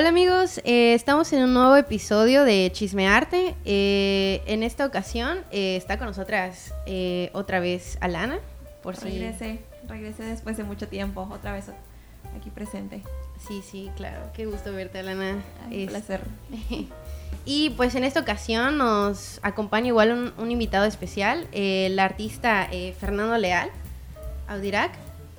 Hola amigos, eh, estamos en un nuevo episodio de Chismearte. Eh, en esta ocasión eh, está con nosotras eh, otra vez Alana. Por si... Regresé, regresé después de mucho tiempo, otra vez aquí presente. Sí, sí, claro. Qué gusto verte, Alana. Ay, un Es- placer. Y pues en esta ocasión nos acompaña igual un, un invitado especial, eh, el artista eh, Fernando Leal, Audirac,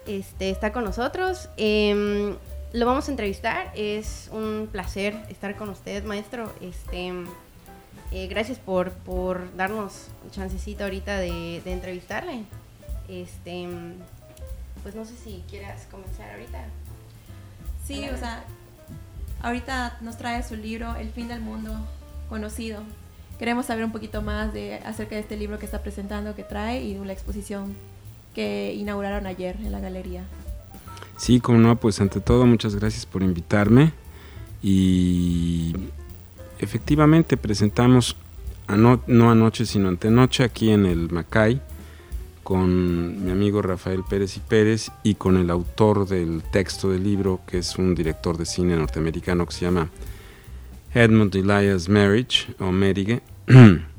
este, está con nosotros. Em, lo vamos a entrevistar, es un placer estar con usted, maestro. Este, eh, gracias por, por darnos chancecito ahorita de, de entrevistarle. Este, pues no sé si quieras comenzar ahorita. Sí, o sea, ahorita nos trae su libro El fin del mundo conocido. Queremos saber un poquito más de acerca de este libro que está presentando, que trae y de la exposición que inauguraron ayer en la galería. Sí, como no, pues ante todo muchas gracias por invitarme y efectivamente presentamos ano- no anoche sino antenoche aquí en el Macay con mi amigo Rafael Pérez y Pérez y con el autor del texto del libro que es un director de cine norteamericano que se llama Edmund Elias Marriage o Merige.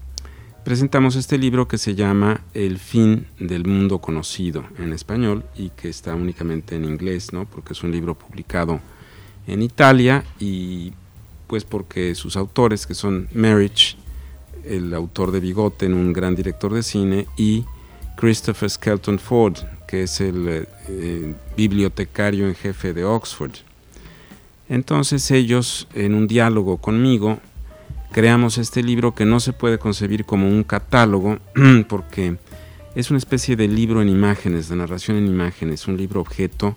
Presentamos este libro que se llama El fin del mundo conocido en español y que está únicamente en inglés, ¿no? Porque es un libro publicado en Italia y pues porque sus autores que son Marriage, el autor de Bigote, un gran director de cine, y Christopher Skelton Ford, que es el eh, eh, bibliotecario en jefe de Oxford. Entonces ellos, en un diálogo conmigo, creamos este libro que no se puede concebir como un catálogo porque es una especie de libro en imágenes, de narración en imágenes, un libro objeto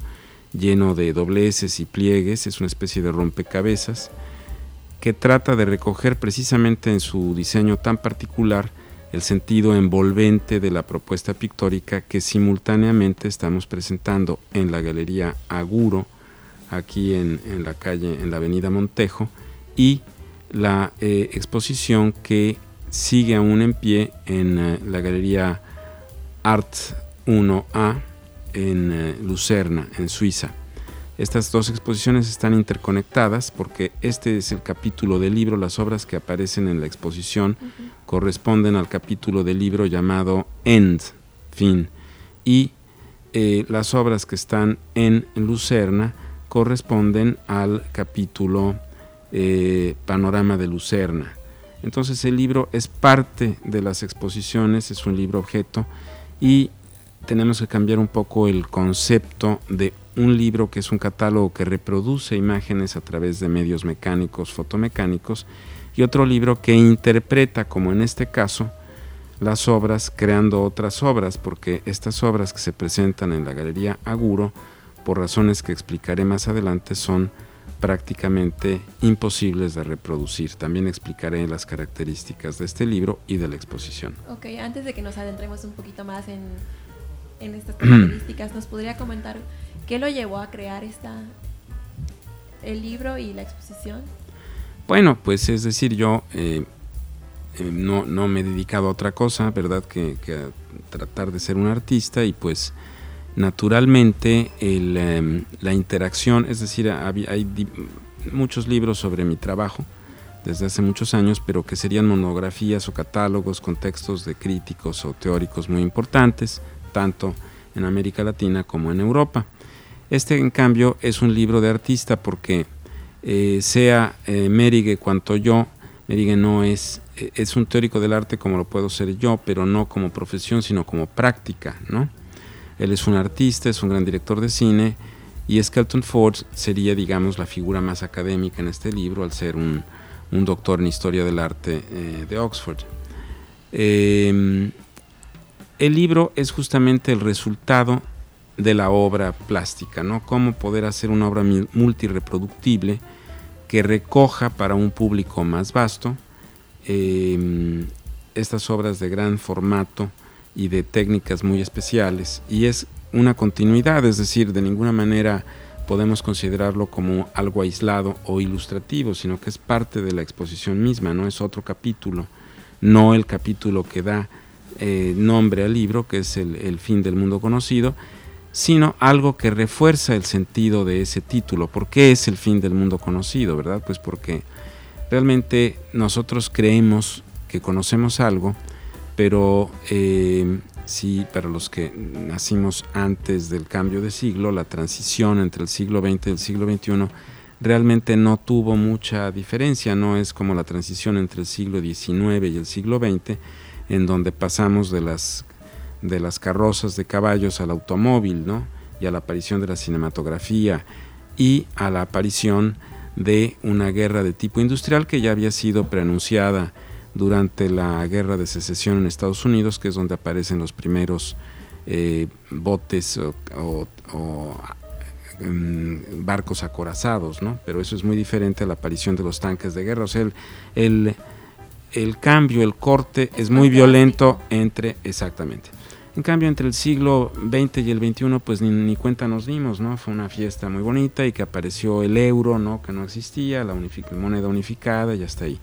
lleno de dobleces y pliegues, es una especie de rompecabezas que trata de recoger precisamente en su diseño tan particular el sentido envolvente de la propuesta pictórica que simultáneamente estamos presentando en la Galería Aguro, aquí en, la calle, en la Avenida Montejo, y la eh, exposición que sigue aún en pie en eh, la Galería Art 1A en eh, Lucerna, en Suiza. Estas dos exposiciones están interconectadas porque este es el capítulo del libro, las obras que aparecen en la exposición corresponden al capítulo del libro llamado End, fin, y eh, las obras que están en Lucerna corresponden al capítulo eh, Panorama de Lucerna. Entonces el libro es parte de las exposiciones, es un libro objeto y tenemos que cambiar un poco el concepto de un libro que es un catálogo que reproduce imágenes a través de medios mecánicos, fotomecánicos, y otro libro que interpreta, como en este caso, las obras creando otras obras, porque estas obras que se presentan en la Galería Aguro, por razones que explicaré más adelante, son prácticamente imposibles de reproducir. También explicaré las características de este libro y de la exposición. Ok, antes de que nos adentremos un poquito más en, en estas características, ¿nos podría comentar qué lo llevó a crear esta, el libro y la exposición? Bueno, pues es decir, yo eh, eh, no, no me he dedicado a otra cosa, ¿verdad? Que, que a tratar de ser un artista y pues naturalmente em, la interacción, es decir, hay muchos libros sobre mi trabajo desde hace muchos años, pero que serían monografías o catálogos con textos de críticos o teóricos muy importantes, tanto en América Latina como en Europa. Este, en cambio, es un libro de artista porque eh, sea eh, cuanto yo, Merige no es, eh, es un teórico del arte como lo puedo ser yo, pero no como profesión, sino como práctica, ¿no? Él es un artista, es un gran director de cine y Skelton Ford sería, digamos, la figura más académica en este libro al ser un, doctor en historia del arte eh, de Oxford. Eh, el libro es justamente el resultado de la obra plástica, ¿no? Cómo poder hacer una obra multireproductible que recoja para un público más vasto eh, estas obras de gran formato y de técnicas muy especiales. Y es una continuidad, es decir, de ninguna manera podemos considerarlo como algo aislado o ilustrativo, sino que es parte de la exposición misma, no es otro capítulo, no el capítulo que da eh, nombre al libro, que es el, el fin del mundo conocido, sino algo que refuerza el sentido de ese título. ¿Por qué es el fin del mundo conocido, verdad? Pues porque realmente nosotros creemos que conocemos algo, pero eh, si para los que nacimos antes del cambio de siglo, la transición entre el siglo XX y el siglo XXI realmente no tuvo mucha diferencia, no es como la transición entre el siglo XIX y el siglo XX, en donde pasamos de las, de las carrozas de caballos al automóvil, ¿no? y a la aparición de la cinematografía y a la aparición de una guerra de tipo industrial que ya había sido preanunciada durante la guerra de secesión en Estados Unidos, que es donde aparecen los primeros eh, botes o, em, barcos acorazados, ¿no? Pero eso es muy diferente a la aparición de los tanques de guerra. O sea, el, el, cambio, el corte es muy violento entre, exactamente. En cambio, entre el siglo XX y el XXI, pues ni, ni, cuenta nos dimos, ¿no? Fue una fiesta muy bonita y que apareció el euro, ¿no? Que no existía, la moneda unificada y hasta ahí.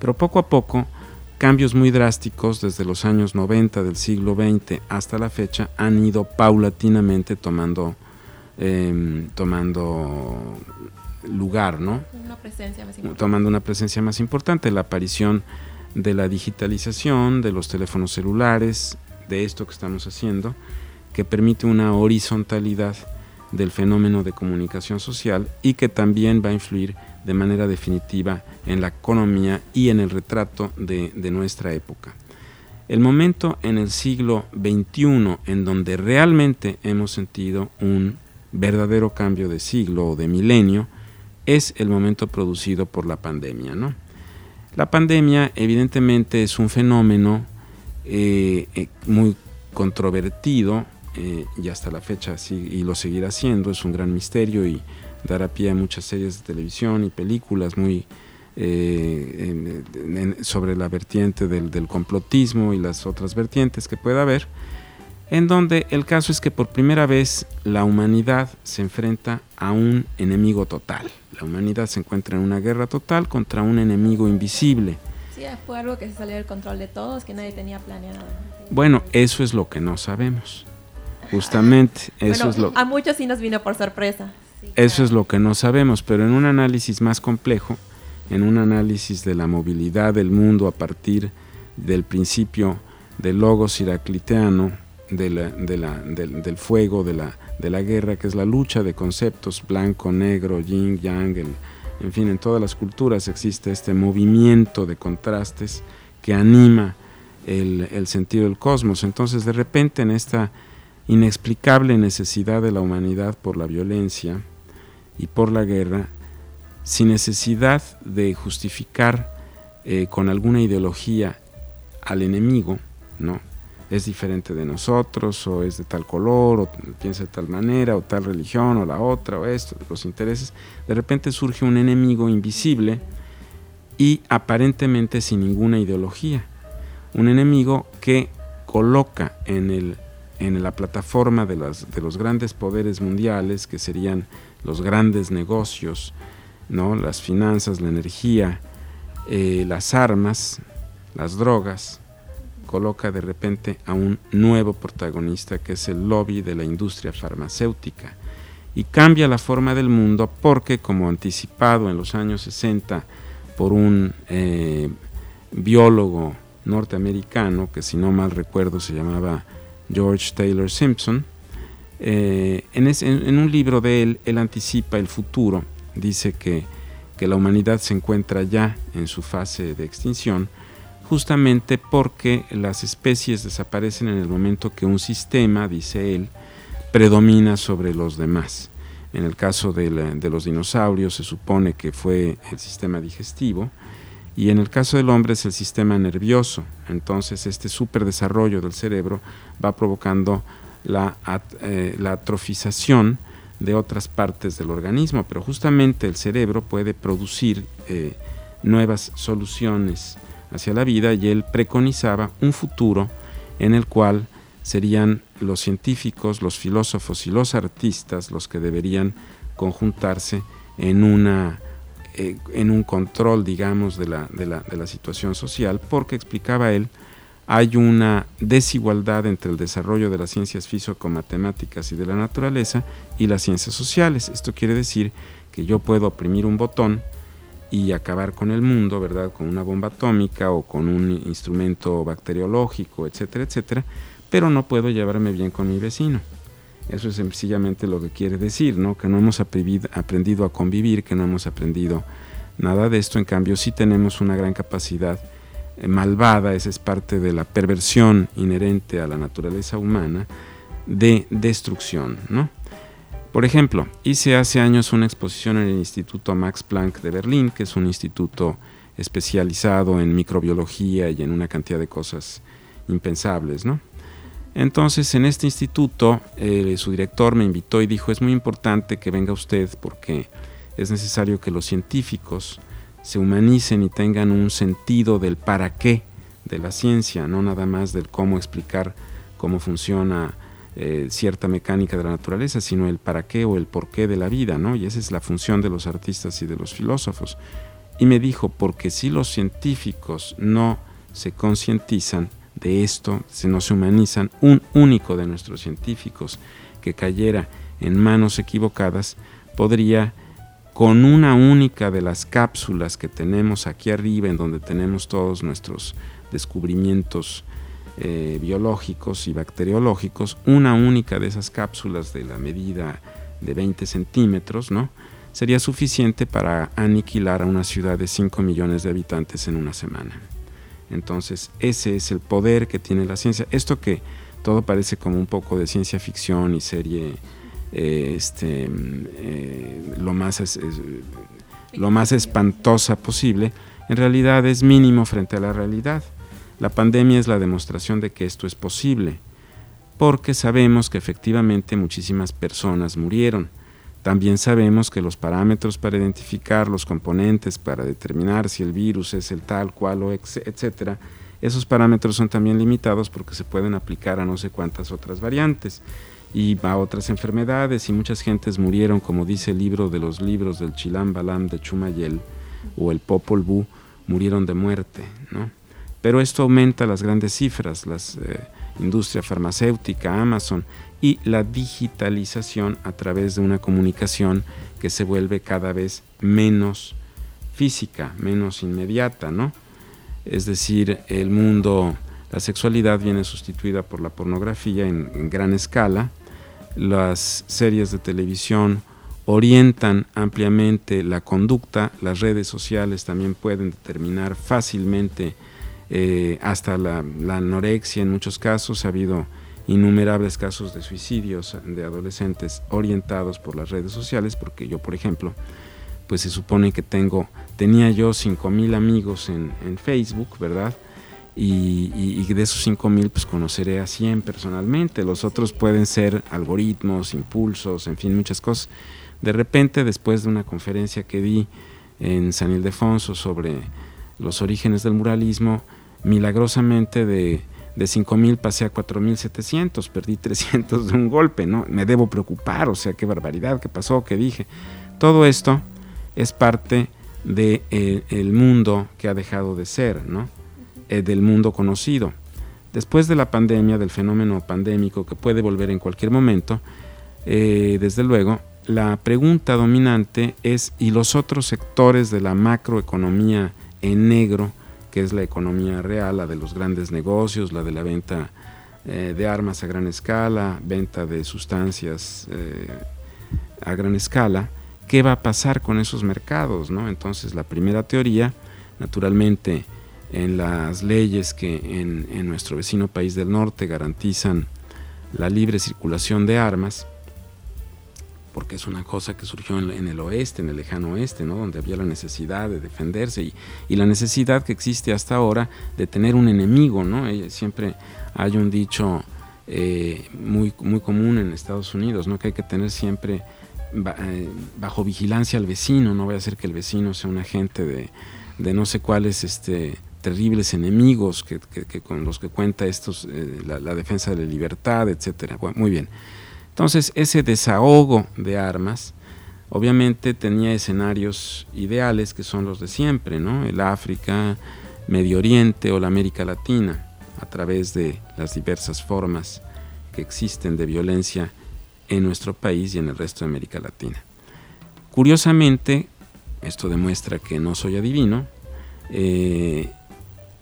Pero poco a poco, cambios muy drásticos desde los años 90 del siglo XX hasta la fecha han ido paulatinamente tomando, em, tomando lugar, ¿no? Una presencia más importante. Tomando una presencia más importante, la aparición de la digitalización, de los teléfonos celulares, de esto que estamos haciendo, que permite una horizontalidad del fenómeno de comunicación social y que también va a influir de manera definitiva en la economía y en el retrato de, nuestra época. El momento en el siglo XXI en donde realmente hemos sentido un verdadero cambio de siglo o de milenio es el momento producido por la pandemia. ¿no? La pandemia evidentemente es un fenómeno eh, eh, muy controvertido eh, y hasta la fecha y lo seguirá siendo, es un gran misterio y dará pie a muchas series de televisión y películas muy eh, sobre la vertiente del, complotismo y las otras vertientes que pueda haber, en donde el caso es que por primera vez la humanidad se enfrenta a un enemigo total. La humanidad se encuentra en una guerra total contra un enemigo invisible. Sí, fue algo que se salió del control de todos, que nadie tenía planeado. Bueno, eso es lo que no sabemos. Justamente, eso es lo A muchos sí nos vino por sorpresa. Eso es lo que no sabemos, pero en un análisis más complejo, en un análisis de la movilidad del mundo a partir del principio del logos iracliteano, de del, fuego, de la, de la guerra, que es la lucha de conceptos blanco, negro, yin, yang, en fin, en todas las culturas existe este movimiento de contrastes que anima el, el sentido del cosmos. Entonces, de repente, en esta inexplicable necesidad de la humanidad por la violencia, y por la guerra sin necesidad de justificar eh, con alguna ideología al enemigo, ¿no? Es diferente de nosotros, o es de tal color, o piensa de tal manera, o tal religión, o la otra, o esto, los intereses. De repente surge un enemigo invisible y aparentemente sin ninguna ideología. Un enemigo que coloca en, el, en la plataforma de, las, de los grandes poderes mundiales, que serían los grandes negocios, ¿no? las finanzas, la energía, eh, las armas, las drogas, coloca de repente a un nuevo protagonista que es el lobby de la industria farmacéutica y cambia la forma del mundo porque como anticipado en los años 60 por un eh, biólogo norteamericano que si no mal recuerdo se llamaba George Taylor Simpson, eh, en, un libro de él, él anticipa el futuro, dice que, la humanidad se encuentra ya en su fase de extinción, justamente porque las especies desaparecen en el momento que un sistema, dice él, predomina sobre los demás. En el caso de los dinosaurios se supone que fue el sistema digestivo, y en el caso del hombre es el sistema nervioso. Entonces este superdesarrollo del cerebro va provocando la, eh, atrofización de otras partes del organismo, pero justamente el cerebro puede producir eh, nuevas soluciones hacia la vida y él preconizaba un futuro en el cual serían los científicos, los filósofos y los artistas los que deberían conjuntarse en, una, eh, en un control, digamos, de la, de, la, de la situación social, porque explicaba él, hay una desigualdad entre el desarrollo de las ciencias físico-matemáticas y de la naturaleza y las ciencias sociales. Esto quiere decir que yo puedo oprimir un botón y acabar con el mundo, ¿verdad? Con una bomba atómica o con un instrumento bacteriológico, etcétera, etcétera, pero no puedo llevarme bien con mi vecino. Eso es sencillamente lo que quiere decir, ¿no? Que no hemos aprendido a convivir, que no hemos aprendido nada de esto, en cambio sí tenemos una gran capacidad eh, malvada, esa es parte de la perversión inherente a la naturaleza humana, de destrucción. ¿no? Por ejemplo, hice hace años una exposición en el Instituto Max Planck de Berlín, que es un instituto especializado en microbiología y en una cantidad de cosas impensables. ¿no? Entonces, en este instituto, eh, su director me invitó y dijo, es muy importante que venga usted porque es necesario que los científicos se humanicen y tengan un sentido del para qué de la ciencia, no nada más del cómo explicar cómo funciona eh, cierta mecánica de la naturaleza, sino el para qué o el por qué de la vida, ¿no? Y esa es la función de los artistas y de los filósofos. Y me dijo, porque si los científicos no se concientizan de esto, si no se humanizan, un único de nuestros científicos que cayera en manos equivocadas podría con una única de las cápsulas que tenemos aquí arriba, en donde tenemos todos nuestros descubrimientos eh, biológicos y bacteriológicos, una única de esas cápsulas de la medida de 20 centímetros, ¿no? sería suficiente para aniquilar a una ciudad de 5 millones de habitantes en una semana. Entonces, ese es el poder que tiene la ciencia. Esto que todo parece como un poco de ciencia ficción y serie eh, este, eh, lo, más lo más espantosa posible, en realidad es mínimo frente a la realidad. La pandemia es la demostración de que esto es posible, porque sabemos que efectivamente muchísimas personas murieron. También sabemos que los parámetros para identificar los componentes, para determinar si el virus es el tal, cual o etcétera, esos parámetros son también limitados porque se pueden aplicar a no sé cuántas otras variantes y a otras enfermedades y muchas gentes murieron, como dice el libro de los libros del Chilam Balam de Chumayel o el Popol Vuh, murieron de muerte, ¿no? Pero esto aumenta las grandes cifras, la eh, industria farmacéutica, Amazon y la digitalización a través de una comunicación que se vuelve cada vez menos física, menos inmediata, ¿no? Es decir, el mundo, la sexualidad viene sustituida por la pornografía en gran escala, las series de televisión orientan ampliamente la conducta, las redes sociales también pueden determinar fácilmente eh, hasta la, anorexia en muchos casos, ha habido innumerables casos de suicidios de adolescentes orientados por las redes sociales, porque yo, por ejemplo, pues se supone que tengo, tenía yo 5.000 amigos en, Facebook, ¿verdad? y, de esos 5000 pues conoceré a 100 personalmente, los otros pueden ser algoritmos, impulsos, en fin, muchas cosas. De repente, después de una conferencia que di en San Ildefonso sobre los orígenes del muralismo, milagrosamente de, de 5000 pasé a 4700, perdí 300 de un golpe, ¿no? Me debo preocupar, o sea, qué barbaridad, qué pasó, qué dije. Todo esto es parte del de, eh, mundo que ha dejado de ser, ¿no? Eh, del mundo conocido. Después de la pandemia, del fenómeno pandémico que puede volver en cualquier momento, eh, desde luego, la pregunta dominante es, ¿y los otros sectores de la macroeconomía en negro, que es la economía real, la de los grandes negocios, la de la venta eh, de armas a gran escala, venta de sustancias a gran escala, ¿qué va a pasar con esos mercados? ¿no? Entonces, la primera teoría, naturalmente, en las leyes que en, nuestro vecino país del norte garantizan la libre circulación de armas, porque es una cosa que surgió en, el oeste, en el lejano oeste, ¿no? donde había la necesidad de defenderse y, la necesidad que existe hasta ahora de tener un enemigo. ¿no? Eh, siempre hay un dicho eh, muy, muy común en Estados Unidos, ¿no? que hay que tener siempre eh, bajo vigilancia al vecino, no vaya a ser que el vecino sea un agente de, de no sé cuáles este, terribles enemigos que, con los que cuenta estos, eh, la, defensa de la libertad, etcétera. muy bien. Entonces, ese desahogo de armas, obviamente tenía escenarios ideales que son los de siempre, ¿no? El África, Medio Oriente o la América Latina. a través de las diversas formas que existen de violencia en nuestro país y en el resto de América Latina. Curiosamente, esto demuestra que no soy adivino, eh,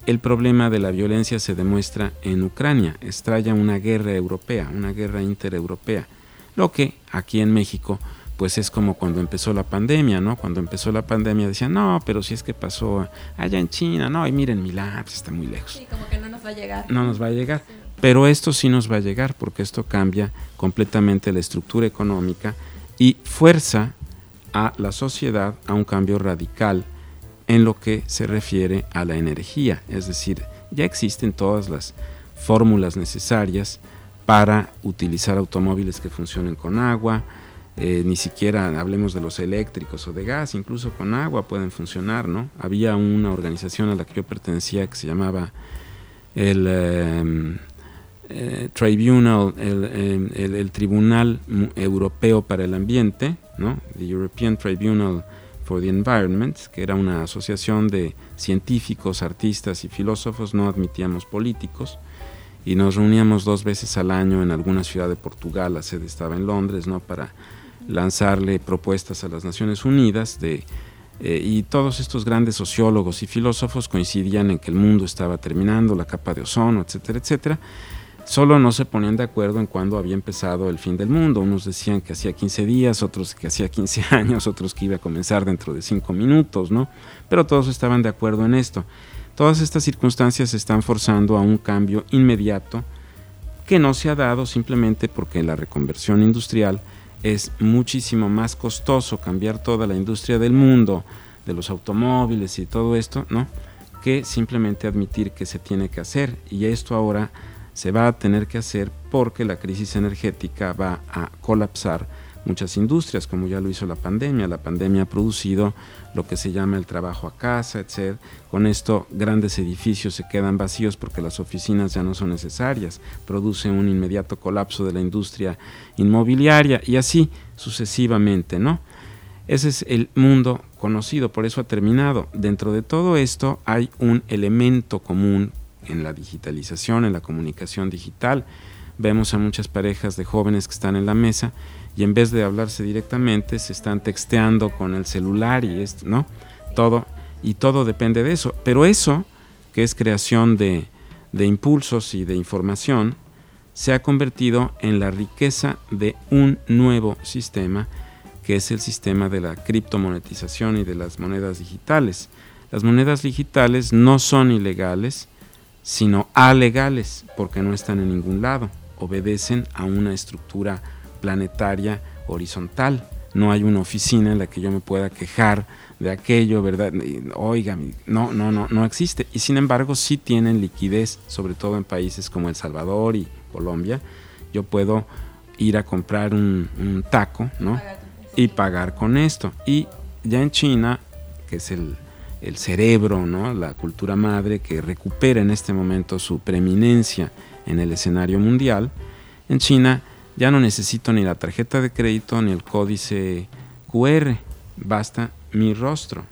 el problema de la violencia se demuestra en Ucrania, estalla una guerra europea, una guerra intereuropea, lo que aquí en México pues es como cuando empezó la pandemia, ¿no? Cuando empezó la pandemia decían, no, pero si es que pasó allá en China, no, y miren, Milán pues está muy lejos. Sí, como que no nos va a llegar. No nos va a llegar. Pero esto sí nos va a llegar porque esto cambia completamente la estructura económica y fuerza a la sociedad a un cambio radical en lo que se refiere a la energía. Es decir, ya existen todas las fórmulas necesarias para utilizar automóviles que funcionen con agua, eh, ni siquiera hablemos de los eléctricos o de gas, incluso con agua pueden funcionar, ¿no? Había una organización a la que yo pertenecía que se llamaba el em, eh, Tribunal, em, el, Tribunal Europeo para el Ambiente, ¿no? The European Tribunal for the Environment, que era una asociación de científicos, artistas y filósofos, no admitíamos políticos, y nos reuníamos dos veces al año en alguna ciudad de Portugal, la sede estaba en Londres, ¿no? Para lanzarle propuestas a las Naciones Unidas de, eh, y todos estos grandes sociólogos y filósofos coincidían en que el mundo estaba terminando, la capa de ozono, etcétera, etcétera. Solo no se ponían de acuerdo en cuándo había empezado el fin del mundo. Unos decían que hacía 15 días, otros que hacía 15 años, otros que iba a comenzar dentro de 5 minutos, ¿no? Pero todos estaban de acuerdo en esto. Todas estas circunstancias están forzando a un cambio inmediato que no se ha dado simplemente porque la reconversión industrial es muchísimo más costoso cambiar toda la industria del mundo, de los automóviles y todo esto, ¿no? Que simplemente admitir que se tiene que hacer. Y esto ahora se va a tener que hacer porque la crisis energética va a colapsar muchas industrias, como ya lo hizo la pandemia. La pandemia ha producido lo que se llama el trabajo a casa, etc. Con esto grandes edificios se quedan vacíos porque las oficinas ya no son necesarias, produce un inmediato colapso de la industria inmobiliaria y así sucesivamente, ¿no? Ese es el mundo conocido, por eso ha terminado. Dentro de todo esto hay un elemento común en la digitalización, en la comunicación digital. Vemos a muchas parejas de jóvenes que están en la mesa y en vez de hablarse directamente se están texteando con el celular y esto, ¿no? Todo y todo depende de eso, pero eso que es creación de, de impulsos y de información se ha convertido en la riqueza de un nuevo sistema que es el sistema de la criptomonetización y de las monedas digitales. Las monedas digitales no son ilegales, sino alegales, porque no están en ningún lado, obedecen a una estructura planetaria horizontal. No hay una oficina en la que yo me pueda quejar de aquello, ¿verdad? Oiga, no, no, no, no existe. Y sin embargo sí tienen liquidez, sobre todo en países como El Salvador y Colombia. Yo puedo ir a comprar un, taco, ¿no? Y pagar con esto. Y ya en China, que es el, el cerebro, ¿no? la cultura madre que recupera en este momento su preeminencia en el escenario mundial, en China ya no necesito ni la tarjeta de crédito ni el códice QR, basta mi rostro.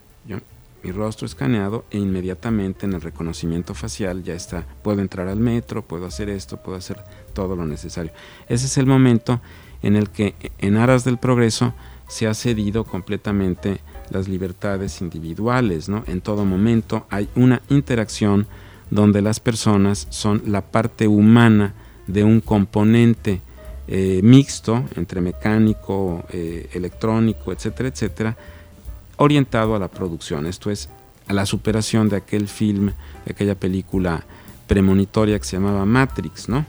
mi rostro escaneado e inmediatamente en el reconocimiento facial ya está. Puedo entrar al metro, puedo hacer esto, puedo hacer todo lo necesario. Ese es el momento en el que en aras del progreso se ha cedido completamente las libertades individuales, ¿no? En todo momento hay una interacción donde las personas son la parte humana de un componente eh, mixto entre mecánico, eh, electrónico, etcétera, etcétera, orientado a la producción. Esto es a la superación de aquel film, de aquella película premonitoria que se llamaba Matrix, ¿no?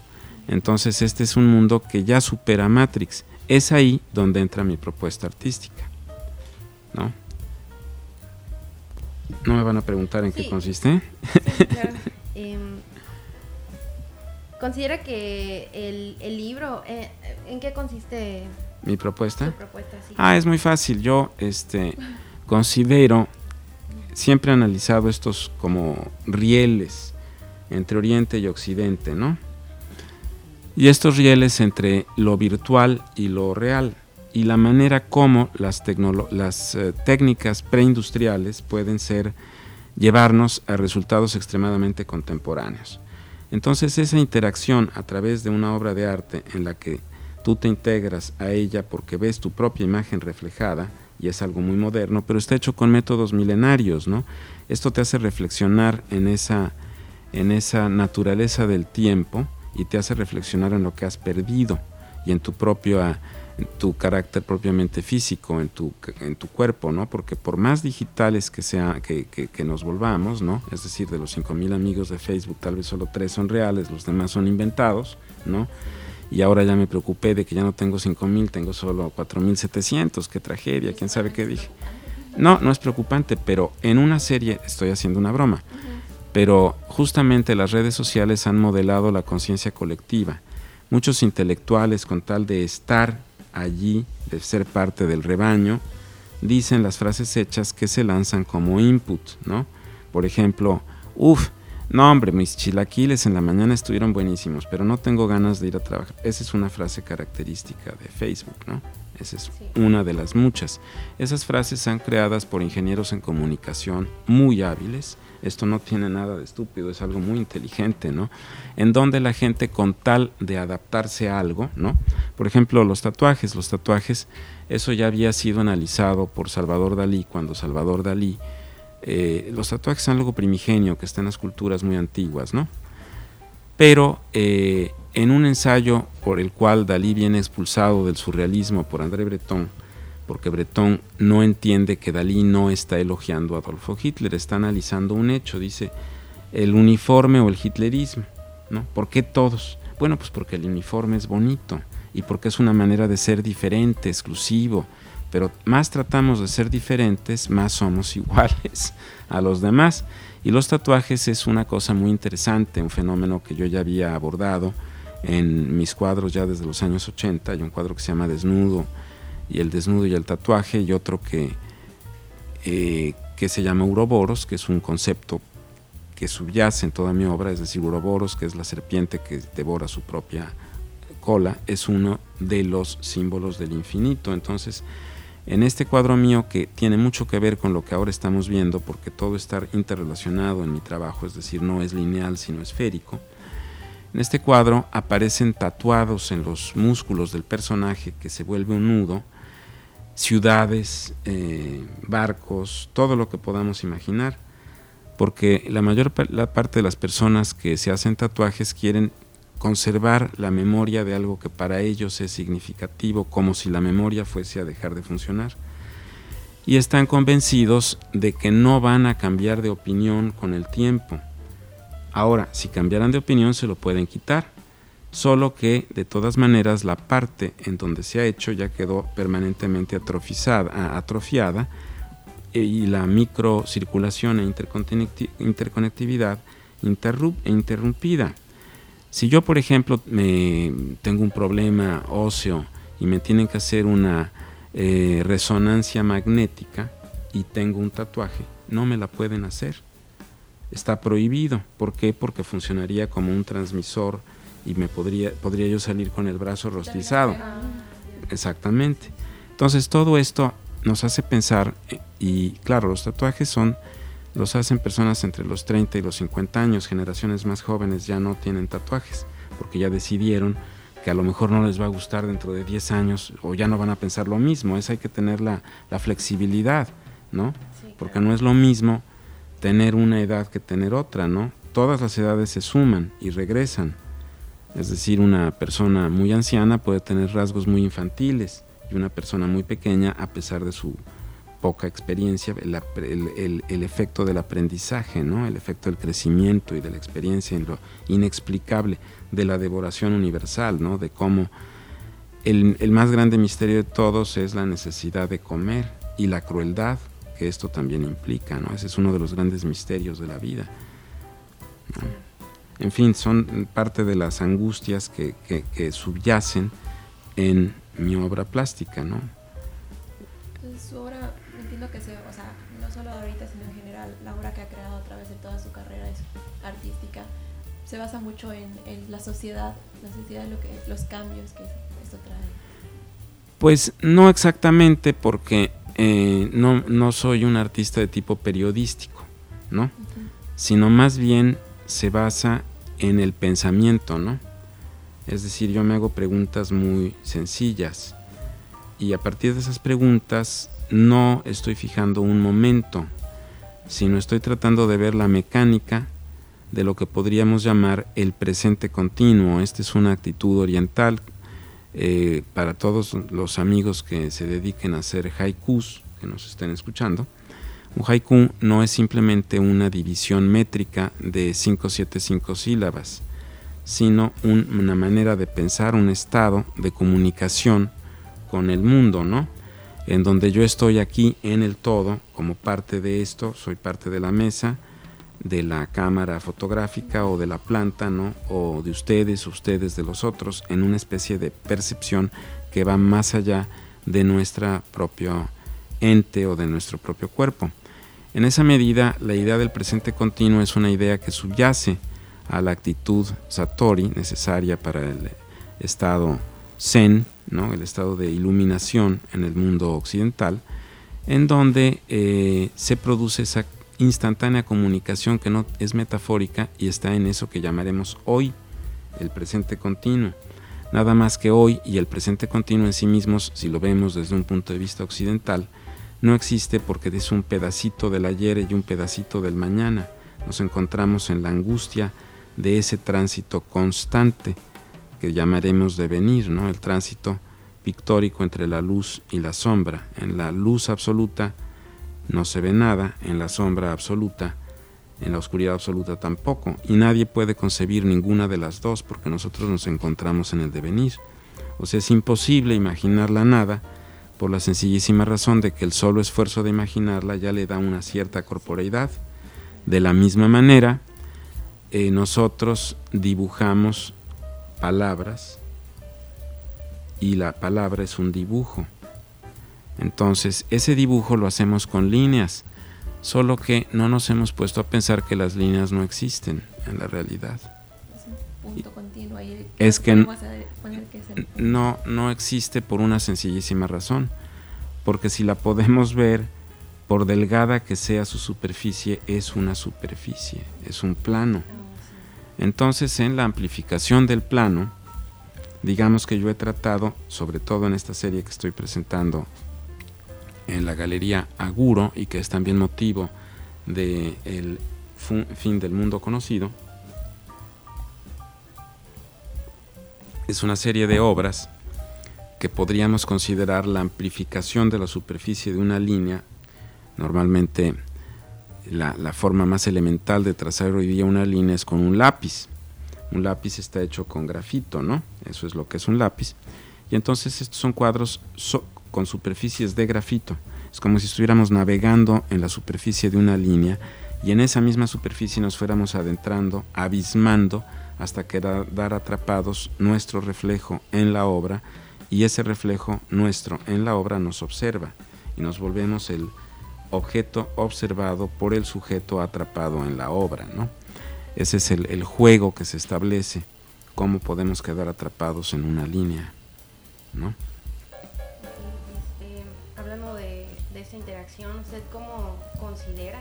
Entonces este es un mundo que ya supera Matrix. Es ahí donde entra mi propuesta artística, ¿no? ¿No me van a preguntar en qué consiste? Em, ¿Considera que el, libro, eh, en qué consiste? ¿Mi propuesta? Ah, es muy fácil. Yo este, considero, siempre he analizado estos como rieles entre Oriente y Occidente, ¿no? Y estos rieles entre lo virtual y lo real y la manera como las, eh, técnicas preindustriales pueden ser llevarnos a resultados extremadamente contemporáneos. Entonces esa interacción a través de una obra de arte en la que tú te integras a ella porque ves tu propia imagen reflejada, y es algo muy moderno, pero está hecho con métodos milenarios, ¿no? Esto te hace reflexionar en esa, en esa naturaleza del tiempo y te hace reflexionar en lo que has perdido y en tu propio en tu carácter propiamente físico, en tu, en tu cuerpo, ¿no? Porque por más digitales que, sea, que, que, nos volvamos, ¿no? Es decir, de los 5.000 amigos de Facebook, tal vez solo tres son reales, los demás son inventados, ¿no? Y ahora ya me preocupé de que ya no tengo 5.000, tengo solo 4.700, qué tragedia, quién sabe qué dije. No, no es preocupante, pero en una serie estoy haciendo una broma. Pero justamente las redes sociales han modelado la conciencia colectiva. Muchos intelectuales, con tal de estar allí, de ser parte del rebaño, dicen las frases hechas que se lanzan como input, ¿no? Por ejemplo, uff, no hombre, mis chilaquiles en la mañana estuvieron buenísimos, pero no tengo ganas de ir a trabajar. Esa es una frase característica de Facebook, ¿no? Esa es una de las muchas. Esas frases son creadas por ingenieros en comunicación muy hábiles. Esto no tiene nada de estúpido, es algo muy inteligente, ¿no? En donde la gente con tal de adaptarse a algo, ¿no? Por ejemplo, los tatuajes. Los tatuajes, eso ya había sido analizado por Salvador Dalí cuando Salvador Dalí eh, los tatuajes son algo primigenio que está en las culturas muy antiguas, ¿no? Pero eh, en un ensayo por el cual Dalí viene expulsado del surrealismo por André Breton, porque Breton no entiende que Dalí no está elogiando a Adolfo Hitler, está analizando un hecho, dice el uniforme o el hitlerismo, ¿no? ¿Por qué todos? Bueno, pues porque el uniforme es bonito y porque es una manera de ser diferente, exclusivo, pero más tratamos de ser diferentes, más somos iguales a los demás. Y los tatuajes es una cosa muy interesante, un fenómeno que yo ya había abordado en mis cuadros ya desde los años 80. Hay un cuadro que se llama Desnudo y el desnudo y el tatuaje y otro que, eh, que se llama Uroboros, que es un concepto que subyace en toda mi obra, es decir, Uroboros, que es la serpiente que devora su propia cola, es uno de los símbolos del infinito. Entonces, en este cuadro mío que tiene mucho que ver con lo que ahora estamos viendo, porque todo está interrelacionado en mi trabajo, es decir, no es lineal sino esférico, en este cuadro aparecen tatuados en los músculos del personaje que se vuelve un nudo, ciudades, eh, barcos, todo lo que podamos imaginar, porque la mayor la parte de las personas que se hacen tatuajes quieren conservar la memoria de algo que para ellos es significativo, como si la memoria fuese a dejar de funcionar. Y están convencidos de que no van a cambiar de opinión con el tiempo. Ahora, si cambiaran de opinión se lo pueden quitar, solo que de todas maneras la parte en donde se ha hecho ya quedó permanentemente atrofizada, atrofiada e, y la microcirculación e interconectividad interrumpida. Si yo, por ejemplo, me, tengo un problema óseo y me tienen que hacer una eh, resonancia magnética y tengo un tatuaje, no me la pueden hacer. Está prohibido. ¿Por qué? Porque funcionaría como un transmisor y me podría, podría yo salir con el brazo rostizado. Exactamente. Entonces todo esto nos hace pensar, eh, y claro, los tatuajes son los hacen personas entre los 30 y los 50 años, generaciones más jóvenes ya no tienen tatuajes, porque ya decidieron que a lo mejor no les va a gustar dentro de 10 años o ya no van a pensar lo mismo, es hay que tener la, flexibilidad, ¿no? porque no es lo mismo tener una edad que tener otra, ¿no? Todas las edades se suman y regresan. Es decir, una persona muy anciana puede tener rasgos muy infantiles y una persona muy pequeña, a pesar de su poca experiencia, el, efecto del aprendizaje, ¿no? el efecto del crecimiento y de la experiencia en lo inexplicable de la devoración universal, ¿no? de cómo el, más grande misterio de todos es la necesidad de comer y la crueldad que esto también implica. ¿no? Ese es uno de los grandes misterios de la vida. En fin, son parte de las angustias que, que subyacen en mi obra plástica. ¿no? Su obra que se, o sea, no solo ahorita, sino en general, la obra que ha creado a través de toda su carrera artística, se basa mucho en, la sociedad, la sociedad, lo que, los cambios que esto trae. Pues no exactamente porque eh, no, no, soy un artista de tipo periodístico, ¿no? Sino más bien se basa en el pensamiento, ¿no? Es decir, yo me hago preguntas muy sencillas y a partir de esas preguntas no estoy fijando un momento, sino estoy tratando de ver la mecánica de lo que podríamos llamar el presente continuo. Esta es una actitud oriental eh, para todos los amigos que se dediquen a hacer haikus, que nos estén escuchando. Un haiku no es simplemente una división métrica de 5, 7, 5 sílabas, sino una manera de pensar, un estado de comunicación con el mundo, ¿no? En donde yo estoy aquí en el todo, como parte de esto, soy parte de la mesa, de la cámara fotográfica o de la planta, ¿no? O de ustedes, ustedes de los otros, en una especie de percepción que va más allá de nuestra propio ente o de nuestro propio cuerpo. En esa medida, la idea del presente continuo es una idea que subyace a la actitud satori necesaria para el estado zen, ¿no? el estado de iluminación en el mundo occidental, en donde eh, se produce esa instantánea comunicación que no es metafórica y está en eso que llamaremos hoy el presente continuo. Nada más que hoy y el presente continuo en sí mismos, si lo vemos desde un punto de vista occidental, no existe porque es un pedacito del ayer y un pedacito del mañana. Nos encontramos en la angustia de ese tránsito constante que llamaremos devenir, ¿no? el tránsito pictórico entre la luz y la sombra. En la luz absoluta no se ve nada, en la sombra absoluta, en la oscuridad absoluta tampoco, y nadie puede concebir ninguna de las dos porque nosotros nos encontramos en el devenir. O sea, es imposible imaginar la nada por la sencillísima razón de que el solo esfuerzo de imaginarla ya le da una cierta corporeidad. De la misma manera, eh, nosotros dibujamos palabras y la palabra es un dibujo. Entonces, ese dibujo lo hacemos con líneas, solo que no nos hemos puesto a pensar que las líneas no existen en la realidad. Es un punto continuo ahí. Es que poner que es no, no existe por una sencillísima razón, porque si la podemos ver, por delgada que sea su superficie, es una superficie, es un plano. Entonces, en la amplificación del plano, digamos que yo he tratado, sobre todo en esta serie que estoy presentando en la galería Aguro y que es también motivo de el fu- fin del mundo conocido, es una serie de obras que podríamos considerar la amplificación de la superficie de una línea. Normalmente la, la forma más elemental de trazar hoy día una línea es con un lápiz. Un lápiz está hecho con grafito, ¿no? Eso es lo que es un lápiz. Y entonces estos son cuadros con superficies de grafito. Es como si estuviéramos navegando en la superficie de una línea y en esa misma superficie nos fuéramos adentrando, abismando, hasta quedar atrapados nuestro reflejo en la obra y ese reflejo nuestro en la obra nos observa y nos volvemos el objeto observado por el sujeto atrapado en la obra, ¿no? Ese es el, juego que se establece, cómo podemos quedar atrapados en una línea, ¿no? Este, hablando de, de esta interacción, ¿usted cómo considera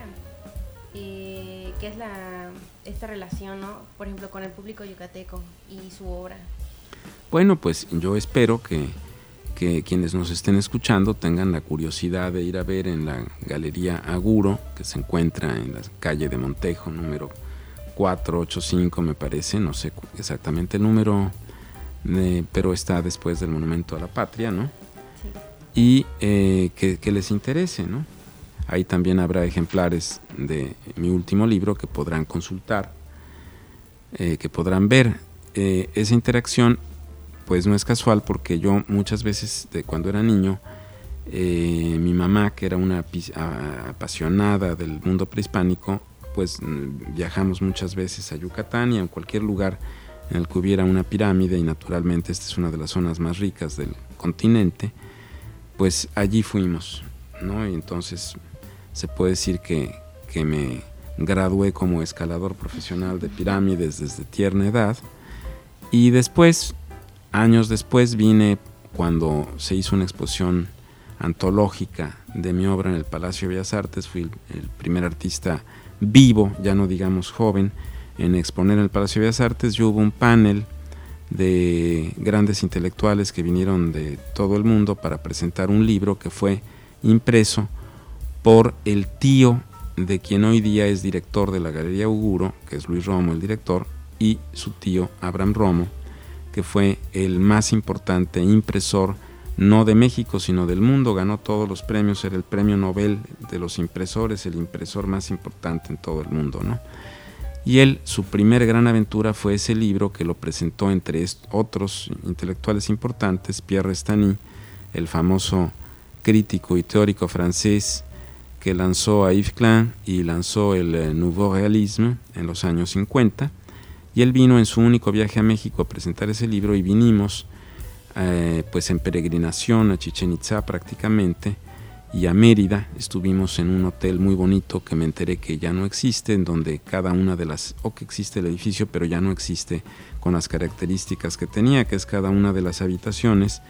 eh, qué es la, esta relación, ¿no? por ejemplo, con el público yucateco y su obra? Bueno, pues yo espero que, que quienes nos estén escuchando tengan la curiosidad de ir a ver en la Galería Aguro, que se encuentra en la calle de Montejo, número 485 me parece, no sé exactamente el número, eh, pero está después del Monumento a la Patria, ¿no? Sí. y eh, que, que les interese, ¿no? Ahí también habrá ejemplares de mi último libro que podrán consultar, eh, que podrán ver. Eh, esa interacción, pues no es casual porque yo muchas veces, de cuando era niño, eh, mi mamá, que era una apasionada del mundo prehispánico, pues mm, viajamos muchas veces a Yucatán y a cualquier lugar en el que hubiera una pirámide, y naturalmente esta es una de las zonas más ricas del continente, pues allí fuimos, ¿no? Entonces se puede decir que, que me gradué como escalador profesional de pirámides desde tierna edad. Y después, años después, vine cuando se hizo una exposición antológica de mi obra en el Palacio de Bellas Artes. Fui el, primer artista vivo, ya no digamos joven, en exponer en el Palacio de Bellas Artes, yo hubo un panel de grandes intelectuales que vinieron de todo el mundo para presentar un libro que fue impreso por el tío de quien hoy día es director de la Galería Auguro, que es Luis Romo el director, y su tío Abraham Romo, que fue el más importante impresor no de México, sino del mundo, ganó todos los premios, era el premio Nobel de los impresores, el impresor más importante en todo el mundo, ¿no? Y él, su primer gran aventura fue ese libro que lo presentó entre otros intelectuales importantes, Pierre Stany, el famoso crítico y teórico francés que lanzó a Yves Klein y lanzó el eh, Nouveau Realisme en los años 50. Y él vino en su único viaje a México a presentar ese libro y vinimos eh, pues en peregrinación a Chichen Itza prácticamente y a Mérida. Estuvimos en un hotel muy bonito que me enteré que ya no existe, en donde cada una de las, o que existe el edificio, pero ya no existe con las características que tenía, que es cada una de las habitaciones,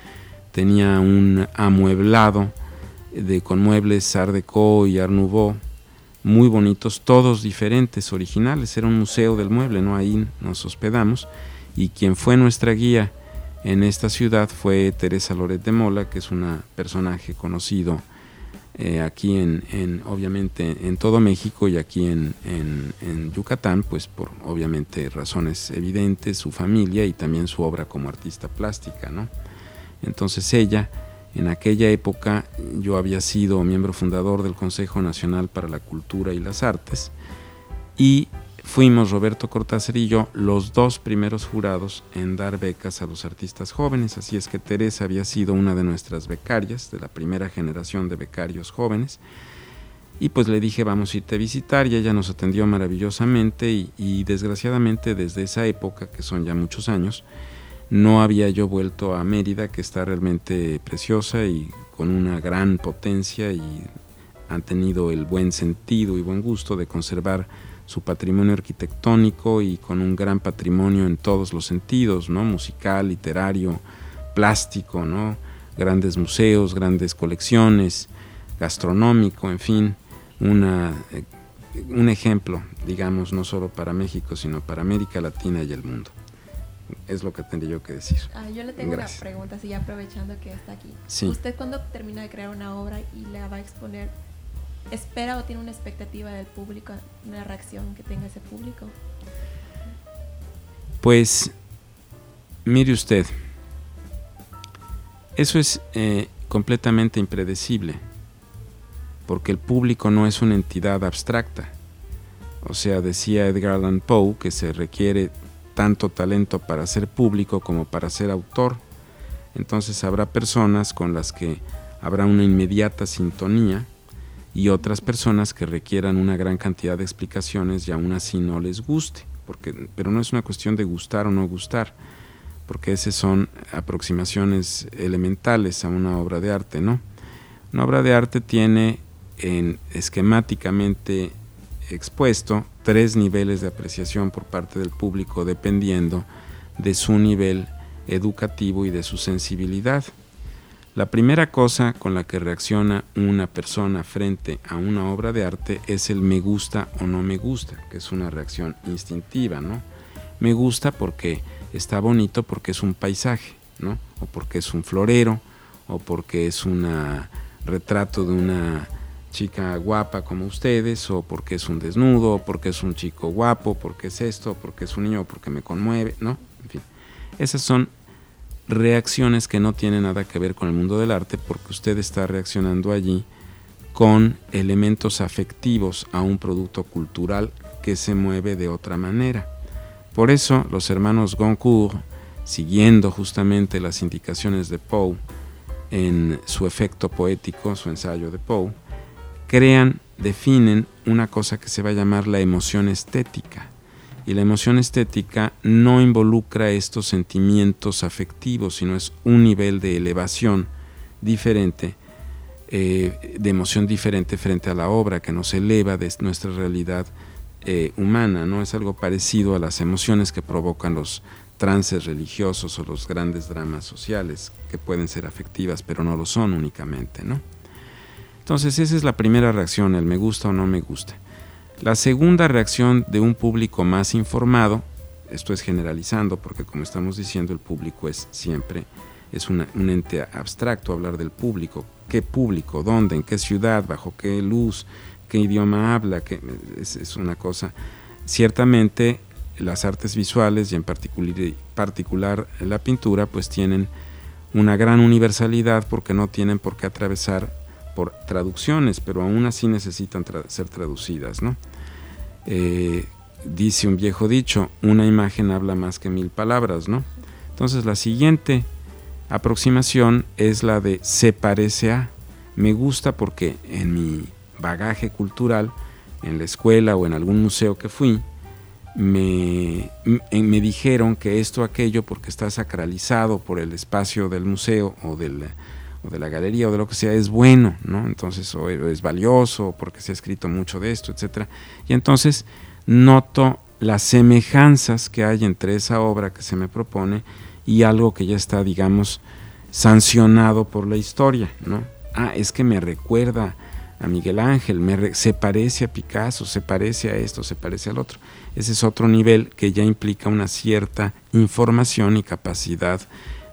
tenía un amueblado de, con muebles Art Deco y Art Nouveau, muy bonitos, todos diferentes, originales, era un museo del mueble, ¿no? Ahí nos hospedamos y quien fue nuestra guía en esta ciudad fue Teresa Loret de Mola, que es un personaje conocido eh, aquí en, obviamente en todo México y aquí en, en, Yucatán, pues por obviamente razones evidentes, su familia y también su obra como artista plástica, ¿no? Entonces ella, en aquella época, yo había sido miembro fundador del Consejo Nacional para la Cultura y las Artes y fuimos Roberto Cortázar y yo los dos primeros jurados en dar becas a los artistas jóvenes, así es que Teresa había sido una de nuestras becarias, de la primera generación de becarios jóvenes, y pues le dije vamos a irte a visitar y ella nos atendió maravillosamente y, y desgraciadamente desde esa época, que son ya muchos años, no había yo vuelto a Mérida, que está realmente preciosa y con una gran potencia y han tenido el buen sentido y buen gusto de conservar su patrimonio arquitectónico y con un gran patrimonio en todos los sentidos, ¿no? musical, literario, plástico, ¿no? grandes museos, grandes colecciones, gastronómico, en fin, una, eh, un ejemplo, digamos, no solo para México, sino para América Latina y el mundo. Es lo que tendría yo que decir. Ah, yo le tengo una pregunta, así aprovechando que está aquí. ¿Usted cuando termina de crear una obra y la va a exponer, espera o tiene una expectativa del público, una reacción que tenga ese público? Pues, mire usted, eso es eh, completamente impredecible, porque el público no es una entidad abstracta. O sea, decía Edgar Allan Poe que se requiere tanto talento para ser público como para ser autor. Entonces habrá personas con las que habrá una inmediata sintonía y otras personas que requieran una gran cantidad de explicaciones y aún así no les guste, porque, pero no es una cuestión de gustar o no gustar, porque esas son aproximaciones elementales a una obra de arte, ¿no? Una obra de arte tiene en, esquemáticamente expuesto tres niveles de apreciación por parte del público dependiendo de su nivel educativo y de su sensibilidad. La primera cosa con la que reacciona una persona frente a una obra de arte es el me gusta o no me gusta, que es una reacción instintiva, ¿no? Me gusta porque está bonito, porque es un paisaje, ¿no? O porque es un florero, o porque es un retrato de una chica guapa como ustedes, o porque es un desnudo, o porque es un chico guapo, porque es esto, porque es un niño, porque me conmueve, ¿no? En fin, esas son reacciones que no tienen nada que ver con el mundo del arte porque usted está reaccionando allí con elementos afectivos a un producto cultural que se mueve de otra manera. Por eso los hermanos Goncourt, siguiendo justamente las indicaciones de Poe en su efecto poético, su ensayo de Poe, crean, definen una cosa que se va a llamar la emoción estética y la emoción estética no involucra estos sentimientos afectivos, sino es un nivel de elevación diferente, eh, de emoción diferente frente a la obra que nos eleva de nuestra realidad eh, humana, ¿no? Es algo parecido a las emociones que provocan los trances religiosos o los grandes dramas sociales, que pueden ser afectivas, pero no lo son únicamente, ¿no? Entonces esa es la primera reacción, el me gusta o no me gusta. La segunda reacción de un público más informado, esto es generalizando porque como estamos diciendo el público es siempre es un ente abstracto hablar del público, qué público, dónde, en qué ciudad, bajo qué luz, qué idioma habla, que es, es una cosa. Ciertamente las artes visuales y en particular, particular la pintura pues tienen una gran universalidad porque no tienen por qué atravesar por traducciones, pero aún así necesitan ser traducidas. ¿no? Eh, dice un viejo dicho, una imagen habla más que mil palabras. ¿no? Entonces la siguiente aproximación es la de se parece a. Me gusta porque en mi bagaje cultural, en la escuela o en algún museo que fui, me, me, dijeron que esto aquello porque está sacralizado por el espacio del museo o, del, o de la galería o de lo que sea es bueno, ¿no? Entonces o es valioso porque se ha escrito mucho de esto, etcétera. Y entonces noto las semejanzas que hay entre esa obra que se me propone y algo que ya está, digamos, sancionado por la historia, ¿no? Ah, es que me recuerda a Miguel Ángel, me se parece a Picasso, se parece a esto, se parece al otro. Ese es otro nivel que ya implica una cierta información y capacidad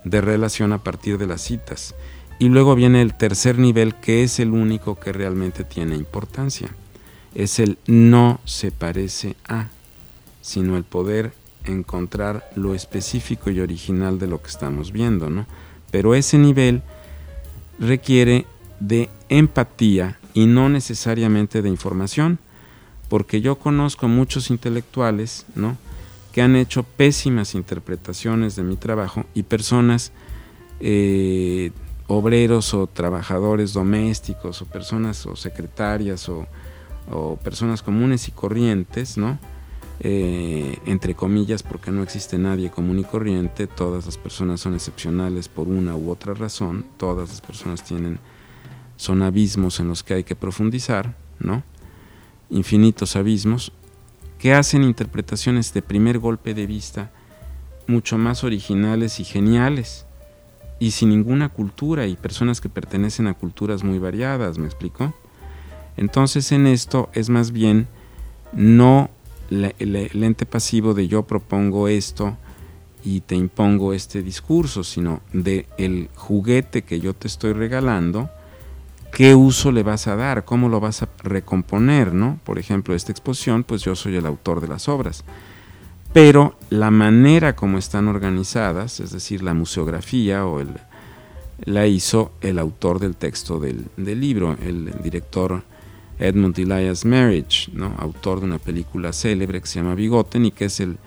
de relación a partir de las citas. Y luego viene el tercer nivel que es el único que realmente tiene importancia. Es el no se parece a, sino el poder encontrar lo específico y original de lo que estamos viendo, ¿no? Pero ese nivel requiere de empatía y no necesariamente de información, porque yo conozco muchos intelectuales, ¿no? que han hecho pésimas interpretaciones de mi trabajo y personas, eh, obreros o trabajadores domésticos o personas o secretarias o, personas comunes y corrientes, ¿no? Eh, entre comillas, porque no existe nadie común y corriente, todas las personas son excepcionales por una u otra razón, todas las personas tienen son abismos en los que hay que profundizar, ¿no? Infinitos abismos, que hacen interpretaciones de primer golpe de vista mucho más originales y geniales, y sin ninguna cultura, y personas que pertenecen a culturas muy variadas, ¿me explico? Entonces en esto es más bien no el ente pasivo de yo propongo esto y te impongo este discurso, sino de el juguete que yo te estoy regalando, qué uso le vas a dar, cómo lo vas a recomponer, ¿no? Por ejemplo, esta exposición, pues yo soy el autor de las obras. Pero la manera como están organizadas, es decir, la museografía o la hizo el autor del texto del, libro, el director Edmund Elias Marriage, autor de una película célebre que se llama Bigoten y que es el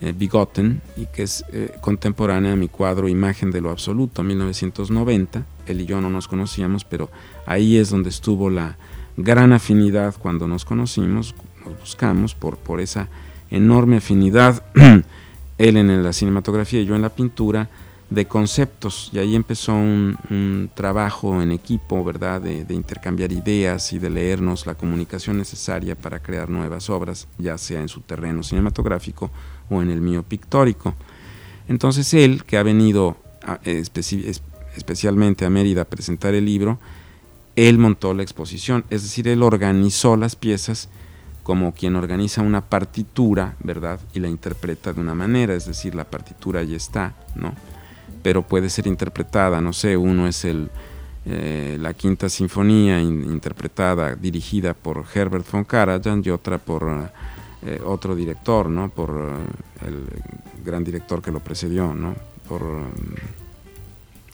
eh, y que es eh, contemporánea a mi cuadro Imagen de lo Absoluto, 1990 él y yo no nos conocíamos, pero ahí es donde estuvo la gran afinidad cuando nos conocimos, nos buscamos por, por esa enorme afinidad, él en la cinematografía y yo en la pintura, de conceptos. Y ahí empezó un, trabajo en equipo, ¿verdad? De, intercambiar ideas y de leernos la comunicación necesaria para crear nuevas obras, ya sea en su terreno cinematográfico o en el mío pictórico. Entonces él, que ha venido especialmente a Mérida a presentar el libro, él montó la exposición, es decir, él organizó las piezas como quien organiza una partitura, ¿verdad? Y la interpreta de una manera, es decir, la partitura ya está, ¿no? Pero puede ser interpretada, no sé, uno es el, eh, la quinta sinfonía interpretada, dirigida por Herbert von Karajan y otra por eh, otro director, ¿no? Por eh, el gran director que lo precedió, ¿no? Por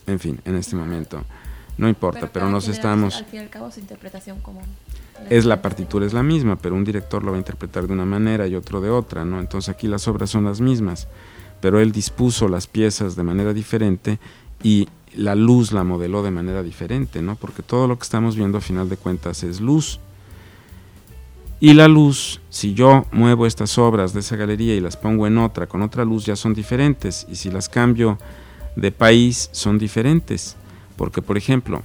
en fin, en este momento. No importa, pero, nos estamos... Al fin y al cabo su interpretación como... Es la partitura es la misma, pero un director lo va a interpretar de una manera y otro de otra, ¿no? Entonces aquí las obras son las mismas, pero él dispuso las piezas de manera diferente y la luz la modeló de manera diferente, ¿no? Porque todo lo que estamos viendo a final de cuentas es luz. Y la luz, si yo muevo estas obras de esa galería y las pongo en otra, con otra luz ya son diferentes. Y si las cambio de país son diferentes, porque por ejemplo,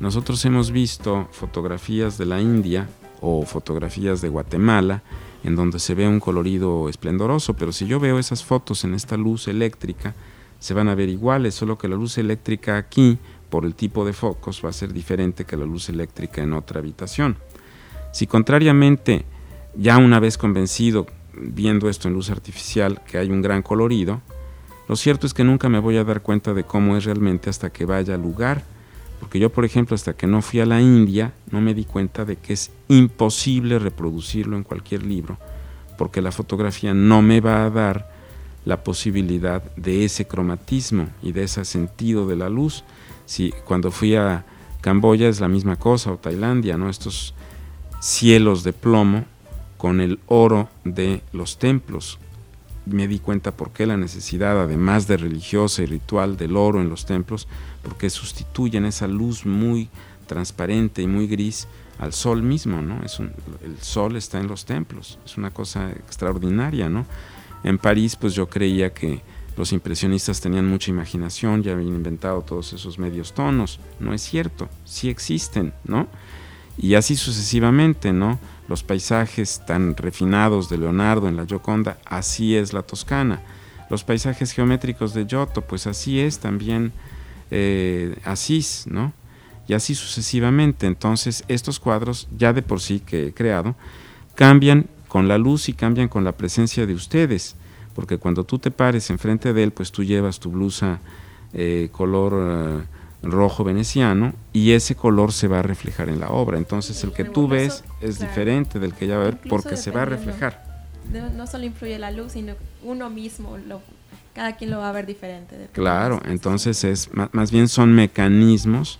nosotros hemos visto fotografías de la India o fotografías de Guatemala en donde se ve un colorido esplendoroso, pero si yo veo esas fotos en esta luz eléctrica, se van a ver iguales, solo que la luz eléctrica aquí, por el tipo de focos, va a ser diferente que la luz eléctrica en otra habitación. Si contrariamente ya una vez convencido, viendo esto en luz artificial, que hay un gran colorido, lo cierto es que nunca me voy a dar cuenta de cómo es realmente hasta que vaya al lugar, porque yo, por ejemplo, hasta que no fui a la India, no me di cuenta de que es imposible reproducirlo en cualquier libro, porque la fotografía no me va a dar la posibilidad de ese cromatismo y de ese sentido de la luz. Si cuando fui a Camboya es la misma cosa, o Tailandia, ¿no? Estos cielos de plomo con el oro de los templos, me di cuenta por qué la necesidad, además de religiosa y ritual, del oro en los templos, porque sustituyen esa luz muy transparente y muy gris al sol mismo, ¿no? Es un, el sol está en los templos, es una cosa extraordinaria, ¿no? En París, pues yo creía que los impresionistas tenían mucha imaginación, ya habían inventado todos esos medios tonos, no es cierto, sí existen, ¿no? Y así sucesivamente, ¿no? Los paisajes tan refinados de Leonardo en la Gioconda, así es la Toscana. Los paisajes geométricos de Giotto, pues así es también eh, Asís, ¿no? Y así sucesivamente. Entonces, estos cuadros, ya de por sí que he creado, cambian con la luz y cambian con la presencia de ustedes. Porque cuando tú te pares enfrente de él, pues tú llevas tu blusa eh, color... Eh, rojo veneciano y ese color se va a reflejar en la obra. Entonces el que tú ves es diferente del que ya va a ver porque se va a reflejar. No, solo influye la luz, sino uno mismo, lo, cada quien lo va a ver diferente. Claro, entonces es más bien son mecanismos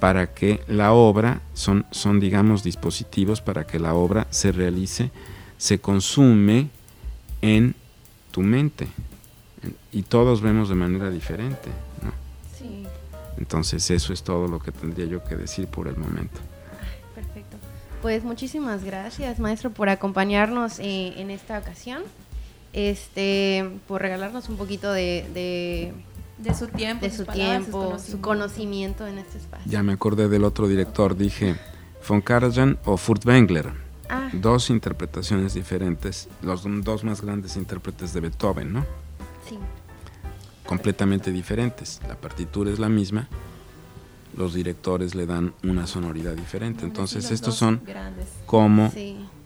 para que la obra, son, son digamos dispositivos para que la obra se realice, se consume en tu mente. Y todos vemos de manera diferente. Entonces eso es todo lo que tendría yo que decir por el momento. Perfecto. Pues muchísimas gracias, maestro, por acompañarnos eh, en esta ocasión, este, por regalarnos un poquito de, de, su tiempo, de su, tiempo su conocimiento en este espacio. Ya me acordé del otro director, dije von Karajan o Furtwängler. Ah. Dos interpretaciones diferentes, los dos más grandes intérpretes de Beethoven, ¿no? Sí completamente diferentes. La partitura es la misma, los directores le dan una sonoridad diferente. Entonces estos son como,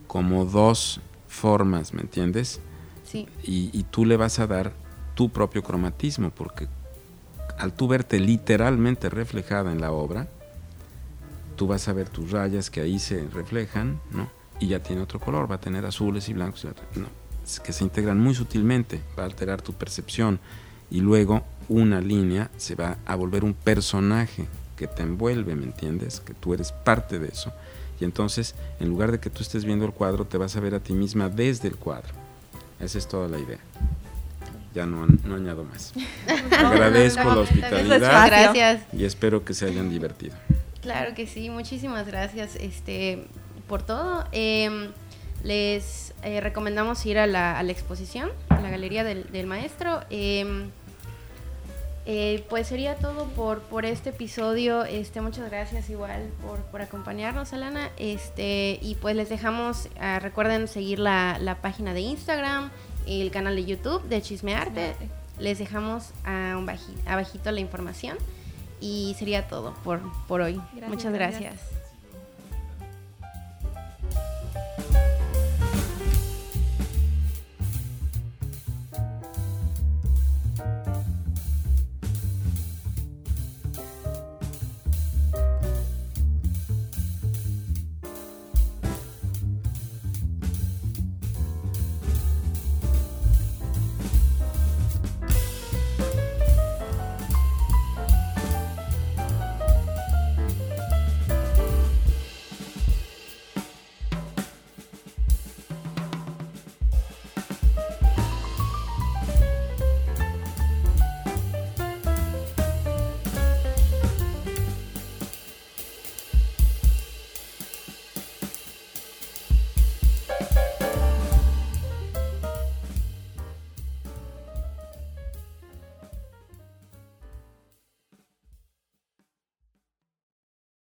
como dos formas, ¿me entiendes? Sí. Y, tú le vas a dar tu propio cromatismo, porque al tú verte literalmente reflejada en la obra, tú vas a ver tus rayas que ahí se reflejan, ¿no? Y ya tiene otro color, va a tener azules y blancos, ¿no? que se integran muy sutilmente, va a alterar tu percepción y luego una línea se va a volver un personaje que te envuelve, ¿me entiendes? Que tú eres parte de eso. Y entonces, en lugar de que tú estés viendo el cuadro, te vas a ver a ti misma desde el cuadro. Esa es toda la idea. Ya no, no añado más. Agradezco la hospitalidad gracias. y espero que se hayan divertido. Claro que sí, muchísimas gracias este, por todo. Em, les eh, recomendamos ir a la, exposición, a la galería del, maestro. Em, eh, pues sería todo por, por este episodio. Este, muchas gracias igual por, acompañarnos, Alana. Este, y pues les dejamos, ah, recuerden seguir la, página de Instagram, el canal de YouTube de Chismearte. Les dejamos a un abajito la información. Y sería todo por, por hoy. muchas gracias.